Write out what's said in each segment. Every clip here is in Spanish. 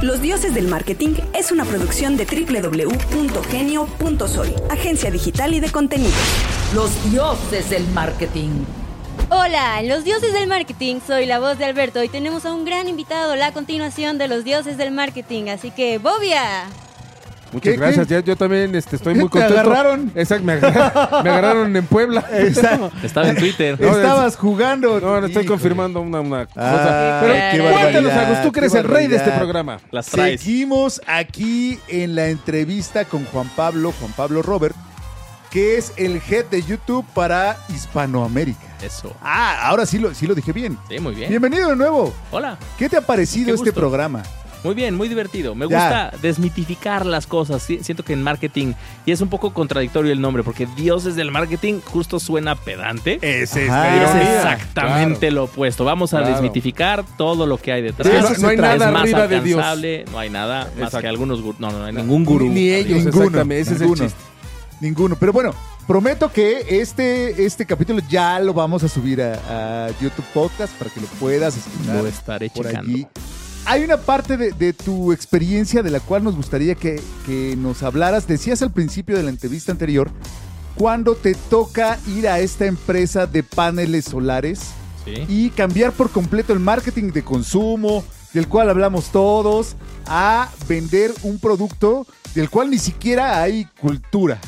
Los Dioses del Marketing es una producción de www.genio.soy, agencia digital y de contenidos. Los dioses del marketing. Hola, los dioses del marketing, soy la voz de Alberto y tenemos a un gran invitado, la continuación de los dioses del marketing, así que Bobia. Muchas ¿Qué, gracias. qué? Ya- yo también este, estoy ¿Qué muy te contento. agarraron? Exacto, me agarraron, me agarraron en Puebla. Estaba en Twitter. No, Estabas jugando. No, no estoy Híjole. confirmando una, una cosa. Ah, Pero qué cuéntanos, Agus, tú que eres el rey de este programa. Las traes. Seguimos aquí en la entrevista con Juan Pablo, Juan Pablo Robert, que es el head de YouTube para Hispanoamérica. Eso. Ah, ahora sí lo, sí lo dije bien. Sí, muy bien. Bienvenido de nuevo. Hola. ¿Qué te ha parecido Qué este gusto. programa? Muy bien, muy divertido. Me Ya. gusta desmitificar las cosas. Sí, Siento que en marketing, y es un poco contradictorio el nombre, porque dioses del marketing justo suena pedante. Ese es Ajá. exactamente lo opuesto. Vamos a Claro. desmitificar todo lo que hay detrás. Sí, no, hay nada más arriba de Dios. no hay nada más Exacto. que algunos gurús. No, no, no hay ningún gurú. Ni, ni ellos, Ninguno, exactamente. Ese ninguno. es el chiste. Ninguno. Pero bueno, prometo que este, este capítulo ya lo vamos a subir a, a YouTube Podcast para que lo puedas escuchar. Lo estaré por checando. allí. Hay una parte de, de tu experiencia de la cual nos gustaría que, que nos hablaras. Decías al principio de la entrevista anterior, cuando te toca ir a esta empresa de paneles solares Sí. y cambiar por completo el marketing de consumo, del cual hablamos todos, a vender un producto del cual ni siquiera hay cultura.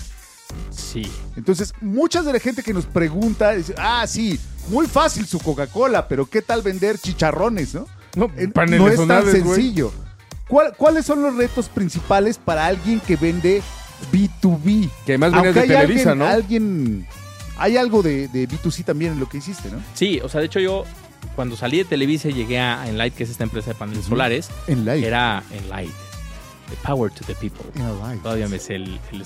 Sí. Entonces, muchas de la gente que nos pregunta, dice, ah, sí, muy fácil su Coca-Cola, pero ¿qué tal vender chicharrones, no? No, Eh, paneles no es tan sencillo. ¿Cuál- ¿Cuáles son los retos principales para alguien que vende B2B? Que además Aunque de hay Televisa, alguien, ¿no? alguien- hay algo de, de B2C también en lo que hiciste, ¿no? Sí, o sea, de hecho yo cuando salí de Televisa y llegué a Enlight, que es esta empresa de paneles solares, En live. era Enlight. The power to the people. Todavía me sé el, el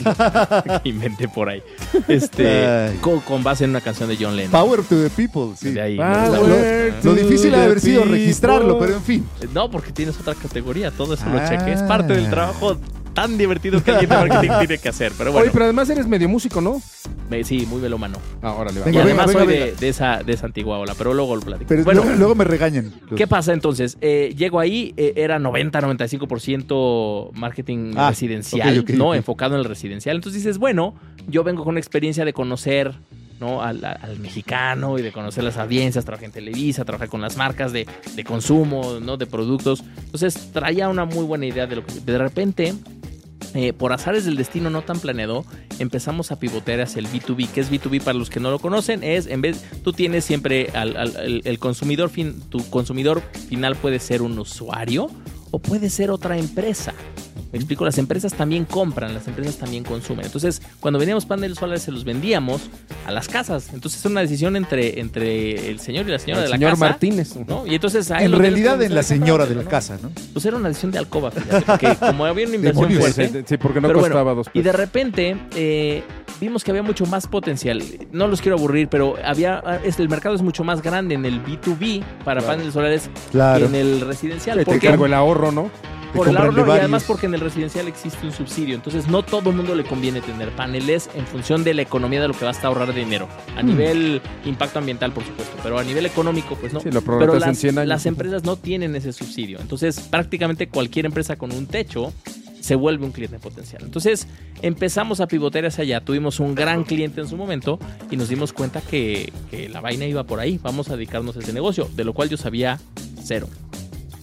que inventé por ahí. Este, con, con base en una canción de John Lennon. Power to the people, sí. De ahí. Ah, ¿no? Lo, lo difícil ha de haber sido people. registrarlo, pero en fin. No, porque tienes otra categoría, todo eso lo Ah. chequé. Es parte del trabajo tan divertido que alguien de marketing tiene que hacer. Pero bueno, Oye, pero además eres medio músico, ¿no? me- sí, muy velómano. Ah, órale, va. Y Venga, además venga, soy venga. De, de esa, de esa antigua ola, pero luego lo platico. Pero bueno, luego, luego me regañan. los- ¿Qué pasa entonces? Eh, llego ahí, eh, era 90-95% marketing Ah, residencial, ok, ok, ¿no? ok. Enfocado en el residencial. Entonces dices, bueno, yo vengo con una experiencia de conocer ¿no? al, al- al mexicano y de conocer las audiencias, trabajé en Televisa, trabajé con las marcas de, de consumo, ¿no? De productos. Entonces traía una muy buena idea de lo que... De repente... eh, por azares del destino no tan planeado, empezamos a pivotear hacia el B2B. ¿Qué es B2B para los que no lo conocen? Es, en vez, tú tienes siempre al, al- el, el consumidor, fin, tu consumidor final puede ser un usuario o puede ser otra empresa. Me explico, las empresas también compran, las empresas también consumen. Entonces, cuando vendíamos paneles solares, se los vendíamos a las casas. Entonces, es una decisión entre, entre el señor y la señora El de la señor casa. Martínez. ¿no? Y entonces, ahí En realidad, en la señora de la ¿no? casa, ¿no? Pues era una decisión de alcoba, fíjate, porque como había una inversión Demonios. fuerte. Sí, porque no costaba bueno, dos Y pesos. de repente eh, vimos que había mucho más potencial. No los quiero aburrir, pero había es, el mercado es mucho más grande en el B2B para Claro. paneles solares Claro. que en el residencial. Te Porque cargo el ahorro, ¿no? Por el ahorro y además porque en el residencial existe un subsidio. Entonces no todo el mundo le conviene tener paneles en función de la economía de lo que vas a ahorrar de dinero. A Mm. nivel impacto ambiental, por supuesto, pero a nivel económico, pues no. Sí, lo Pero en las, 100 años. las empresas no tienen ese subsidio. Entonces, prácticamente cualquier empresa con un techo se vuelve un cliente potencial. Entonces, empezamos a pivotear hacia allá. Tuvimos un gran cliente en su momento y nos dimos cuenta que, que la vaina iba por ahí. Vamos a dedicarnos a ese negocio, de lo cual yo sabía cero.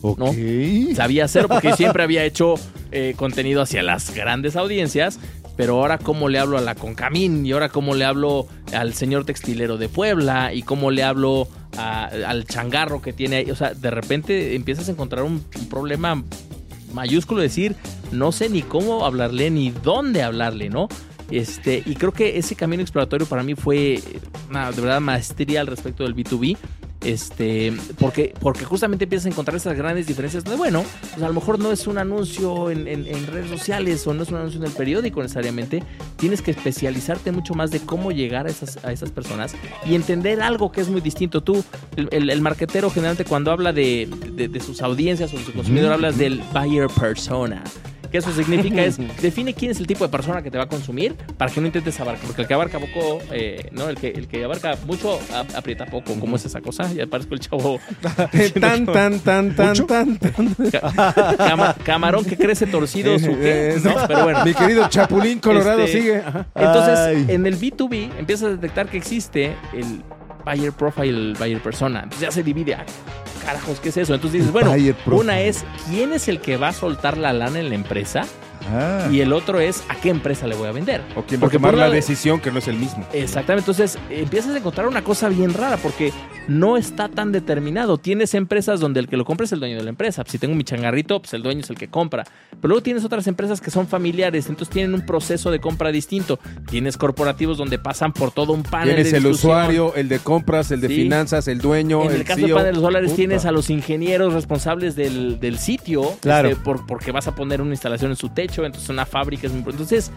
Ok. Sabía cero porque siempre había hecho eh, contenido hacia las grandes audiencias. Pero ahora cómo le hablo a la Concamín y ahora cómo le hablo al señor textilero de Puebla y cómo le hablo a- al changarro que tiene ahí. O sea, de repente empiezas a encontrar un, un problema mayúsculo, decir, no sé ni cómo hablarle ni dónde hablarle, ¿no? Este, y creo que ese camino exploratorio para mí fue una de verdad maestría al respecto del B2B. Este, porque, porque justamente empiezas a encontrar esas grandes diferencias de, bueno, pues a lo mejor no es un anuncio en, en- en redes sociales o no es un anuncio en el periódico necesariamente. Tienes que especializarte mucho más de cómo llegar a esas, a esas personas y entender algo que es muy distinto. Tú, el, el, el marquetero generalmente cuando habla de, de- de sus audiencias o de su consumidor, hablas del buyer persona. Que eso significa es, define quién es el tipo de persona que te va a consumir para que no intentes abarcar. Porque el que abarca poco, eh, ¿no? El que, el que abarca mucho, a- aprieta poco. ¿Cómo es esa cosa? Ya parezco el chavo. tan, tan, tan, tan, tan, tan. Ca- cama- camarón que crece torcido, su qué, Eh, ¿no? Pero bueno. Mi querido Chapulín Colorado Este, sigue. Ajá. Entonces, Ay. en el B2B empiezas a detectar que existe el buyer profile, el buyer persona. Entonces ya se divide. Carajos, ¿qué es eso? Entonces dices, bueno, una es quién es el que va a soltar la lana en la empresa Ah. y el otro es a qué empresa le voy a vender. O quien va a Porque tomar por la decisión que no es el mismo. Exactamente, entonces empiezas a encontrar una cosa bien rara porque no está tan determinado. Tienes empresas donde el que lo compra es el dueño de la empresa. Si tengo mi changarrito, pues el dueño es el que compra. Pero luego tienes otras empresas que son familiares, entonces tienen un proceso de compra distinto. Tienes corporativos donde pasan por todo un panel Tienes de el usuario, el de compras, el de Sí. finanzas, el dueño, En el, el caso de CEO. paneles solares Puta. tienes a los ingenieros responsables del, del sitio, Claro. este, por- porque vas a poner una instalación en su techo, entonces una fábrica es muy. Entonces,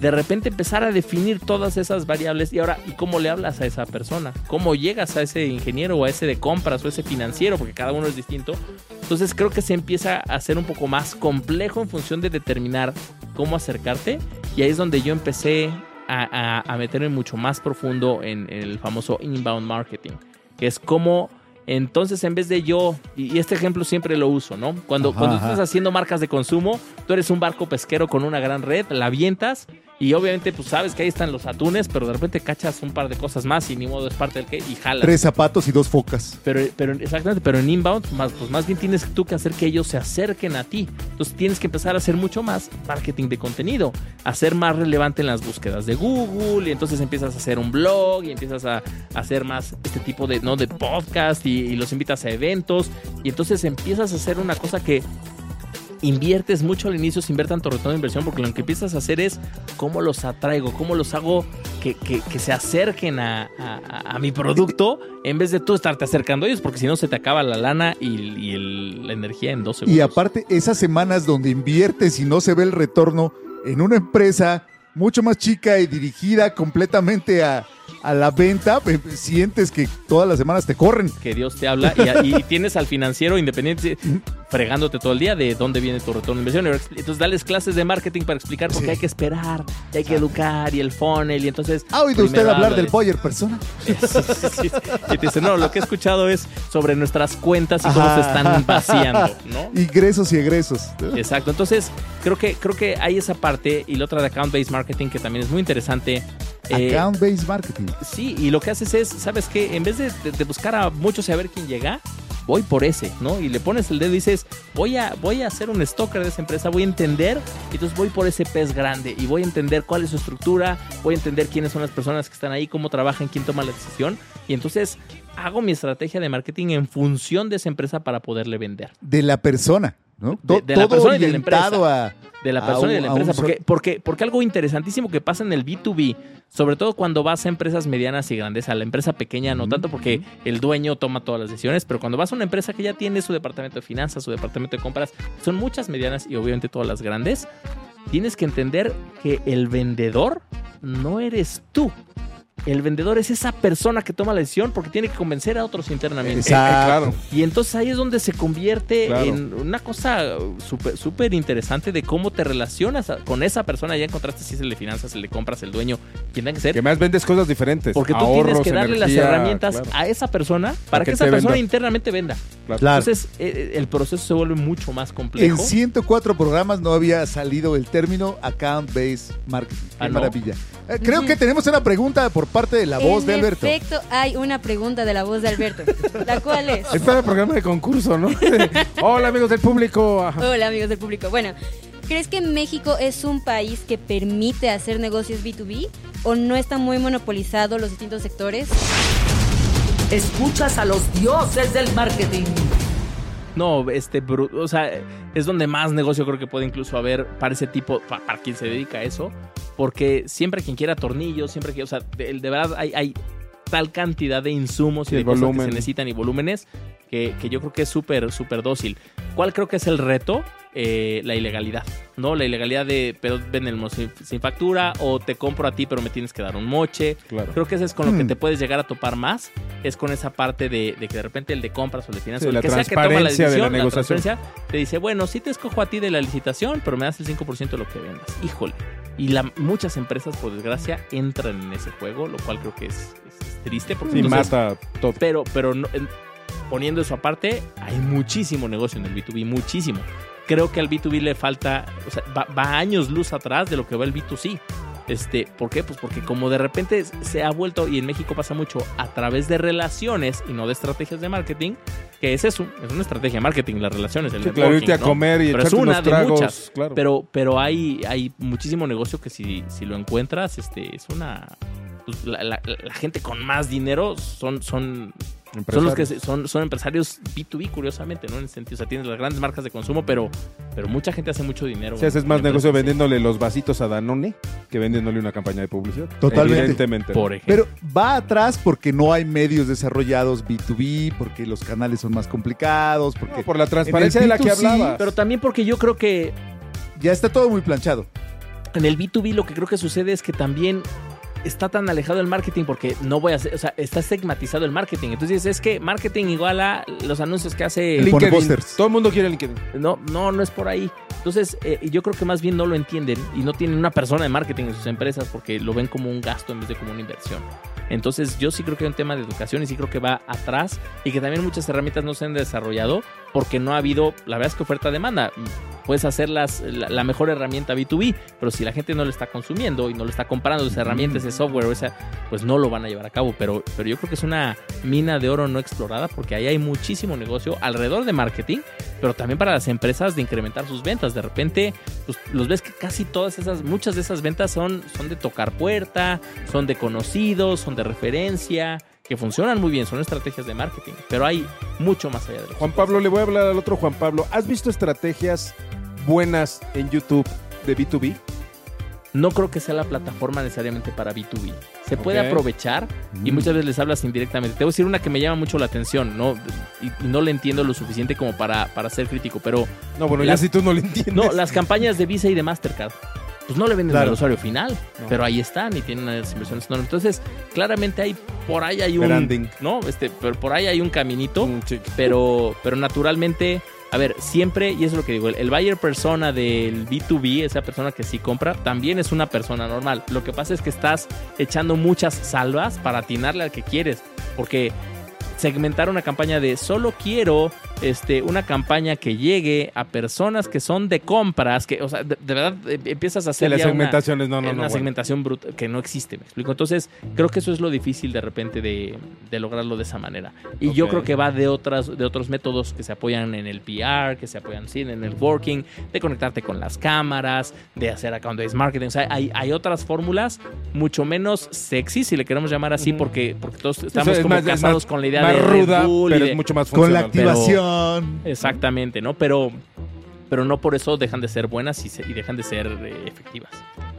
de repente empezar a definir todas esas variables y ahora, ¿y cómo le hablas a esa persona? ¿Cómo llegas a ese ingeniero o a ese de compras o a ese financiero? Porque cada uno es distinto. Entonces creo que se empieza a hacer un poco más complejo en función de determinar cómo acercarte y ahí es donde yo empecé a, a- a meterme mucho más profundo en, en el famoso inbound marketing, que es como entonces en vez de yo, y este ejemplo siempre lo uso, ¿no? Cuando, Ajá, cuando estás haciendo marcas de consumo, tú eres un barco pesquero con una gran red, la avientas y obviamente pues sabes que ahí están los atunes, pero de repente cachas un par de cosas más y ni modo es parte del que y jalas. Tres zapatos y dos focas. Pero, pero exactamente, pero en inbound, más, pues más bien tienes tú que hacer que ellos se acerquen a ti. Entonces tienes que empezar a hacer mucho más marketing de contenido, a ser más relevante en las búsquedas de Google, y entonces empiezas a hacer un blog y empiezas a, a hacer más este tipo de, ¿no? de podcast y, y los invitas a eventos, y entonces empiezas a hacer una cosa que inviertes mucho al inicio sin ver tanto retorno de inversión, porque lo que empiezas a hacer es cómo los atraigo, cómo los hago que, que- que se acerquen a, a- mi producto en vez de tú estarte acercando a ellos, porque si no se te acaba la lana y, y el- la energía en dos segundos. Y aparte, esas semanas donde inviertes y no se ve el retorno en una empresa mucho más chica y dirigida completamente a, a la venta, sientes que todas las semanas te corren. que Dios te habla y, y tienes al financiero independiente fregándote todo el día de dónde viene tu retorno de inversión. Entonces, dales clases de marketing para explicar por qué Sí. hay que esperar, y hay que educar y el funnel. Y entonces. ¿Ha oído usted hablar del. Boyer persona? Sí, sí, sí. Y te dice, no, lo que he escuchado es sobre nuestras cuentas y cómo Ajá. se están vaciando, ¿no? Ingresos y egresos. Exacto. Entonces, creo que, creo que hay esa parte y la otra de account-based marketing que también es muy interesante. Eh, Account-based marketing. Sí, y lo que haces es, ¿sabes qué? En vez de, de- de buscar a muchos y a ver quién llega, voy por ese, ¿no? Y le pones el dedo y dices, voy a, voy a hacer un stalker de esa empresa, voy a entender, y entonces voy por ese pez grande y voy a entender cuál es su estructura, voy a entender quiénes son las personas que están ahí, cómo trabajan, quién toma la decisión, y entonces hago mi estrategia de marketing en función de esa empresa para poderle vender. De la persona, ¿no? De- la persona y de la orientado a... de la persona y de la empresa. Porque, porque, porque algo interesantísimo que pasa en el B2B, sobre todo cuando vas a empresas medianas y grandes, a la empresa pequeña, no tanto porque el dueño toma todas las decisiones, pero cuando vas a una empresa que ya tiene su departamento de finanzas, su departamento de compras, son muchas medianas y obviamente todas las grandes, tienes que entender que el vendedor no eres tú. El vendedor es esa persona que toma la decisión porque tiene que convencer a otros internamente. Exacto. claro. Y entonces ahí es donde se convierte Claro. en una cosa súper súper interesante de cómo te relacionas a- con esa persona. Ya encontraste si es el de finanzas, el de compras, el dueño, quien tenga que ser. Que más vendes cosas diferentes. Porque tú Ahorros, tienes que darle las herramientas claro. a esa persona para que que esa persona venda. internamente venda. Claro. Entonces eh, el proceso se vuelve mucho más En complejo. 104 programas no había salido el término account-based marketing. Qué Ah, ¿no? maravilla. Eh, creo que tenemos una pregunta por parte de la voz en de Alberto. efecto, hay una pregunta de la voz de Alberto. ¿La cual es? Está el programa de concurso, ¿no? Hola, amigos del público. Hola amigos del público. Bueno, ¿crees que México es un país que permite hacer negocios B2B o no está muy monopolizado los distintos sectores? Escuchas a los dioses del marketing. No, este, o sea, es donde más negocio creo que puede incluso haber para ese tipo, pa- para, quien se dedica a eso, porque siempre quien quiera tornillos, siempre que, o sea, de, de verdad hay, hay tal cantidad de insumos y de el cosas que se necesitan y volúmenes que, que yo creo que es súper, súper dócil. ¿Cuál creo que es el reto? Eh, la ilegalidad, ¿no? La ilegalidad de, pero vendemos sin, sin factura o te compro a ti pero me tienes que dar un moche. Claro. Creo que eso es con lo que Hmm. te puedes llegar a topar más. es con esa parte de, de que de repente el de compras o el de finanzas, Sí, o el la que sea que toma la transparencia de la decisión, la, negociación. te dice, bueno, sí te escojo a ti de la licitación, pero me das el 5% de lo que vendas. Híjole. Y la, muchas empresas, por desgracia, entran en ese juego, lo cual creo que es, es triste. Porque Sí, entonces- mata todo. pero, pero no- en- poniendo eso aparte, hay muchísimo negocio en el B2B, muchísimo. Creo que al B2B le falta, o sea, va, va años luz atrás de lo que va el B2C. Este, ¿Por qué? Pues porque como de repente se ha vuelto, y en México pasa mucho, a través de relaciones y no de estrategias de marketing, que es eso, es una estrategia de marketing, las relaciones, el Sí, claro, irte a ¿no? comer y Pero es una unos de muchas. Claro. Pero, pero hay, hay muchísimo negocio que si, si lo encuentras, este, es una... pues, la, la- la gente con más dinero son, son son los que son, son empresarios B2B, curiosamente, ¿no? En el sentido, o sea, tienes las grandes marcas de consumo, pero, pero mucha gente hace mucho dinero. Si haces en más negocio vendiéndole los vasitos a Danone que vendiéndole una campaña de publicidad. Totalmente. Evidentemente. Por ejemplo. Pero va atrás porque no hay medios desarrollados B2B, porque los canales son más complicados, porque No, por la transparencia de la que B2C, hablaba. Pero también porque yo creo que ya está todo muy planchado. en el B2B lo que creo que sucede es que también está tan alejado del marketing porque no voy a hacer, o sea, está estigmatizado el marketing. Entonces es que marketing igual a los anuncios que hace... LinkedIn. pósters. Todo el mundo quiere LinkedIn. No, no, no es por ahí. Entonces, eh, yo creo que más bien no lo entienden y no tienen una persona de marketing en sus empresas porque lo ven como un gasto en vez de como una inversión. Entonces, yo sí creo que hay un tema de educación y sí creo que va atrás y que también muchas herramientas no se han desarrollado porque no ha habido, la verdad es que oferta-demanda. Puedes hacer las, la, la mejor herramienta B2B, pero si la gente no lo está consumiendo y no lo está comprando, esa herramienta, ese software, o esa, pues no lo van a llevar a cabo. Pero, pero yo creo que es una mina de oro no explorada porque ahí hay muchísimo negocio alrededor de marketing pero también para las empresas de incrementar sus ventas. De repente, pues, los ves que casi todas esas, muchas de esas ventas son, son de tocar puerta, son de conocidos, son de referencia, que funcionan muy bien, son estrategias de marketing, pero hay mucho más allá de los Juan Pablo, le voy a hablar al otro Juan Pablo. ¿Has visto estrategias buenas en YouTube de B2B? No creo que sea la plataforma necesariamente para B2B. Se puede aprovechar y muchas veces les hablas indirectamente. Te voy a decir una que me llama mucho la atención, ¿no? Y, y no le entiendo lo suficiente como para, para ser crítico, pero No, bueno, Las- ya si tú no lo entiendes. No, las campañas de Visa y de Mastercard. Pues no le venden Claro. al usuario final, No. pero ahí están y tienen unas inversiones enormes. Entonces, claramente hay por ahí hay un Branding. no, este, pero por ahí hay un caminito, Mm, pero pero naturalmente, a ver, siempre y eso es lo que digo, el, el buyer persona del B2B, esa persona que sí compra, también es una persona normal. Lo que pasa es que estás echando muchas salvas para atinarle al que quieres, porque segmentar una campaña de solo quiero este, una campaña que llegue a personas que son de compras, que, o sea, de, de verdad eh, empiezas a Sí, hacer las ya una- segmentaciones, no, no, una no. bueno. segmentación bruta que no existe, me explico. Entonces, creo que eso es lo difícil de repente de, de lograrlo de esa manera. Y yo creo que va de otras de otros métodos que se apoyan en el PR, que se apoyan sí, en el networking, de conectarte con las cámaras, de hacer account-based marketing. O sea, hay, hay otras fórmulas mucho menos sexy, si le queremos llamar así, porque, porque todos estamos es como más- es casados más- con la idea más de ruda, Red Bull y pero de- es mucho más Con la funcional. Exactamente, ¿no? Pero, pero no por eso dejan de ser buenas y, se- y dejan de ser eh, efectivas.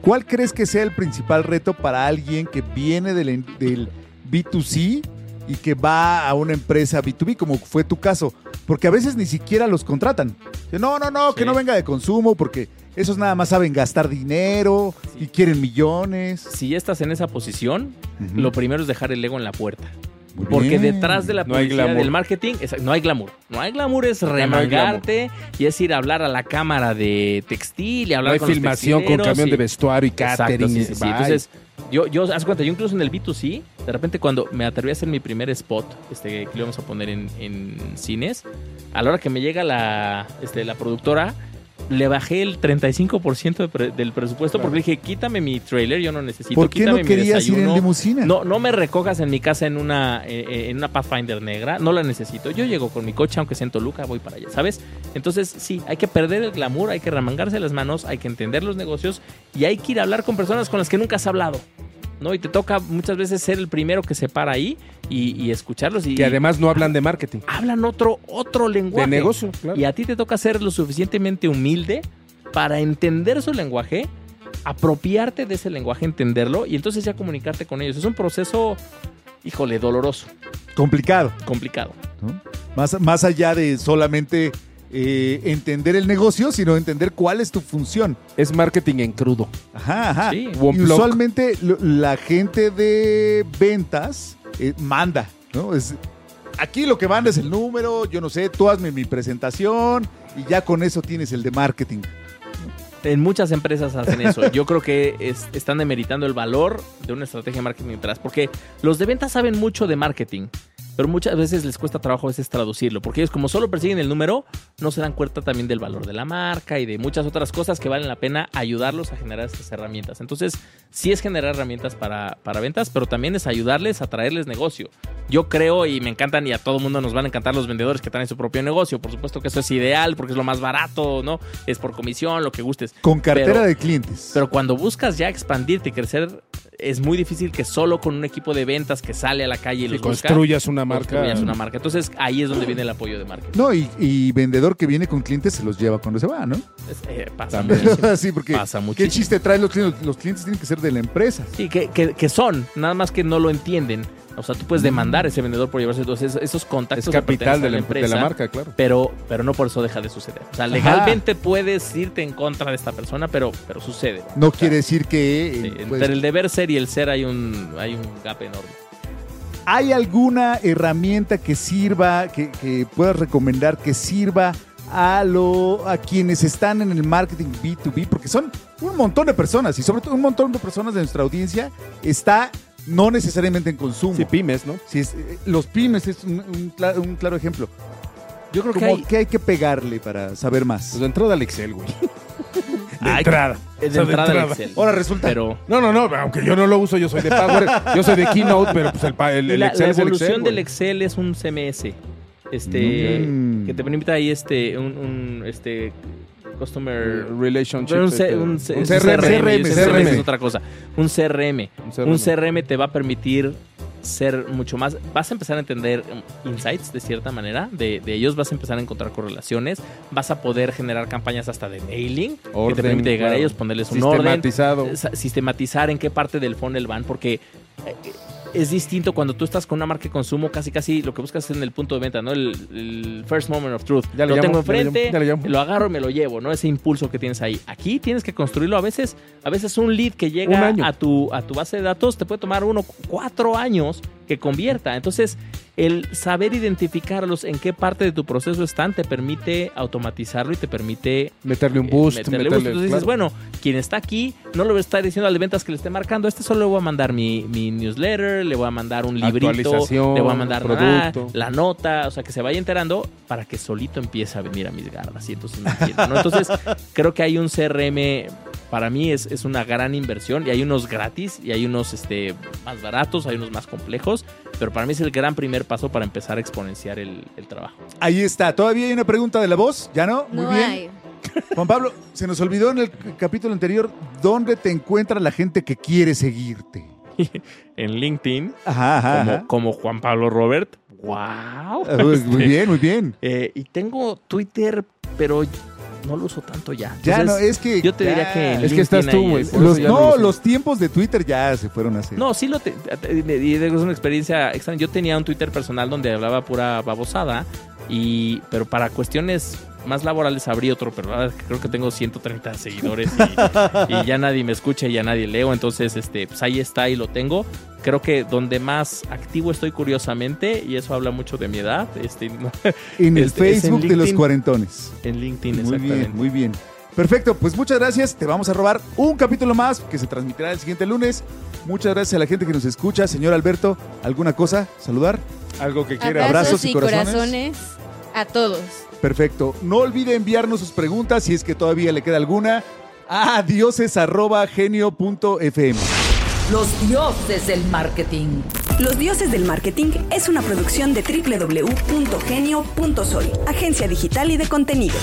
¿Cuál crees que sea el principal reto para alguien que viene del, del B2C y que va a una empresa B2B, como fue tu caso? Porque a veces ni siquiera los contratan. No, no, no, que Sí. no venga de consumo, porque esos nada más saben gastar dinero y quieren millones. Si estás en esa posición, lo primero es dejar el ego en la puerta. Muy Porque bien. detrás de la No publicidad del marketing no hay glamour. No hay glamour, es no remangarte y es ir a hablar a la cámara de textil y No hablar hay con los filmación con textileros camión y- de vestuario y Exacto, catering. sí, y- sí, sí. Entonces, yo, yo, haz cuenta, yo incluso en el B2C, de repente cuando me atreví a hacer mi primer spot, este, que lo íbamos a poner en, en cines, a la hora que me llega la, este, la productora, le bajé el 35% de pre- del presupuesto porque dije, quítame mi trailer, yo no necesito, ¿Por qué no quítame mi querías ir en limusina? No, no me recojas en mi casa en una, eh, en una Pathfinder negra, no la necesito. Yo llego con mi coche, aunque sea en Toluca, voy para allá, ¿sabes? Entonces, sí, hay que perder el glamour, hay que remangarse las manos, hay que entender los negocios y hay que ir a hablar con personas con las que nunca has hablado. ¿No? Y te toca muchas veces ser el primero que se para ahí y, y escucharlos. Y, Que además no hablan de marketing. hablan otro, otro lenguaje. De negocio, claro. Y a ti te toca ser lo suficientemente humilde para entender su lenguaje, apropiarte de ese lenguaje, entenderlo y entonces ya comunicarte con ellos. Es un proceso, híjole, doloroso, Complicado. complicado. ¿no? Más, más allá de solamente eh, entender el negocio, sino entender cuál es tu función. Es marketing en crudo. Ajá, ajá. Sí. Y usualmente lo- la gente de ventas eh, manda. ¿no? Es, aquí lo que manda es el número, yo no sé, tú hazme mi presentación y ya con eso tienes el de marketing. En muchas empresas hacen eso. Yo creo que es- están demeritando el valor de una estrategia de marketing detrás. Porque los de ventas saben mucho de marketing. Pero muchas veces les cuesta trabajo a veces traducirlo. Porque ellos como solo persiguen el número, no se dan cuenta también del valor de la marca y de muchas otras cosas que valen la pena ayudarlos a generar estas herramientas. Entonces, sí es generar herramientas para, para ventas, pero también es ayudarles a traerles negocio. Yo creo y me encantan y a todo mundo nos van a encantar los vendedores que traen su propio negocio. Por supuesto que eso es ideal porque es lo más barato, ¿no? Es por comisión, lo que gustes. Con cartera Pero- de clientes. Pero cuando buscas ya expandirte y crecer, es muy difícil que solo con un equipo de ventas que sale a la calle y Si los busca, construyas una marca. construyas una marca. Entonces ahí es donde viene el apoyo de marketing. no, y, y vendedor que viene con clientes se los lleva cuando se va, ¿no? Es- eh, pasa También. muchísimo. sí, porque Pasa ¿qué chiste traen los clientes? Los clientes tienen que ser de la empresa. Sí, que, que- que son, nada más que no lo entienden. O sea, tú puedes demandar a ese vendedor por llevarse todos esos, esos Es contactos. que capital pertenecen de la, empresa. de la marca, claro. Pero, pero no por eso deja de suceder. O sea, legalmente puedes irte en contra de esta persona, pero, pero sucede. No quiere decir que... Sí, eh, pues, entre el deber ser y el ser hay un, hay un gap enorme. ¿Hay alguna herramienta que sirva, que, que puedas recomendar que sirva a, lo, a quienes están en el marketing B2B? Porque son un montón de personas y sobre todo un montón de personas de nuestra audiencia está no necesariamente en consumo. Sí, pymes, ¿no? Es- eh, los pymes es un, un cla- un claro ejemplo. Yo creo que hay, que hay que pegarle para saber más. Pues de entrada al Excel, güey. De Ay, entrada. de O sea, de entrada entrada. Excel. Ahora resulta... Pero No, no, no, aunque yo no lo uso, yo soy de Power, yo soy de Keynote, pero pues el, pa- el, el la, Excel la es el evolución Excel, del güey. Excel es un CMS. Este Mm. que te permite ahí este un, un, este customer Relationship. Pero un, C- este, un C- un un CRM. CRM, CRM, CRM es otra cosa. Un CRM. CRM. Un CRM te va a permitir ser mucho más. Vas a empezar a entender um, insights de cierta manera de, de ellos, vas a empezar a encontrar correlaciones, vas a poder generar campañas hasta de mailing que Orden, te permite llegar a ellos, ponerles un orden, Sistematizado. sa- sistematizar en qué parte del funnel van, porque eh, es distinto cuando tú estás con una marca de consumo, casi casi lo que buscas es en el punto de venta, ¿no? El, el first moment of truth. Ya lo llamo, tengo ya enfrente, llamo, ya le llamo. lo agarro y me lo llevo, ¿no? Ese impulso que tienes ahí. Aquí tienes que construirlo. A veces, a veces un lead que llega a tu, a tu base de datos te puede tomar uno, cuatro años que convierta. Entonces, el saber identificarlos en qué parte de tu proceso están te permite automatizarlo y te permite Meterle un eh, boost. meterle meterle, boost. Entonces dices, bueno, quien está aquí, no le voy a estar diciendo al de ventas que le esté marcando, este solo le voy a mandar mi, mi newsletter, le voy a mandar un librito, le voy a mandar nada, la nota, o sea, que se vaya enterando para que solito empiece a venir a mis garras y entonces ¿no? Entonces, creo que hay un CRM, para mí es, es una gran inversión y hay unos gratis y hay unos este, más baratos, hay unos más complejos, pero para mí es el gran primer paso para empezar a exponenciar el, el trabajo. Ahí está. ¿Todavía hay una pregunta de la voz? ¿Ya no? Muy No bien. hay. Juan Pablo, se nos olvidó en el capítulo anterior dónde te encuentra la gente que quiere seguirte. En LinkedIn, Ajá, ajá. como, ajá. como Juan Pablo Robert. ¡Wow! Ah, muy Este, bien, muy bien. eh, y tengo Twitter, pero no lo uso tanto ya. Ya no, es que. yo te diría que Es que estás tú, güey, Los, no no, lo sé. los tiempos de Twitter ya se fueron hace. No, sí lo te, te- y es una experiencia extraña. Yo tenía un Twitter personal donde hablaba pura babosada y pero para cuestiones más laborales abrí otro, pero ahora creo que tengo 130 seguidores y, y ya nadie me escucha y ya nadie leo, entonces este pues ahí está y lo tengo. Creo que donde más activo estoy curiosamente y eso habla mucho de mi edad, este En el Este, en Facebook de los cuarentones. en LinkedIn Muy exactamente. bien, muy bien. Perfecto, pues muchas gracias. Te vamos a robar un capítulo más que se transmitirá el siguiente lunes. Muchas gracias a la gente que nos escucha. Señor Alberto, ¿alguna cosa? ¿Saludar? Algo que quiera. Abrazos, abrazos y y corazones. corazones. A todos. Perfecto. No olvide enviarnos sus preguntas si es que todavía le queda alguna a dioses@genio.fm. Los dioses del marketing. Los Dioses del Marketing es una producción de www.genio.soy, agencia digital y de contenidos.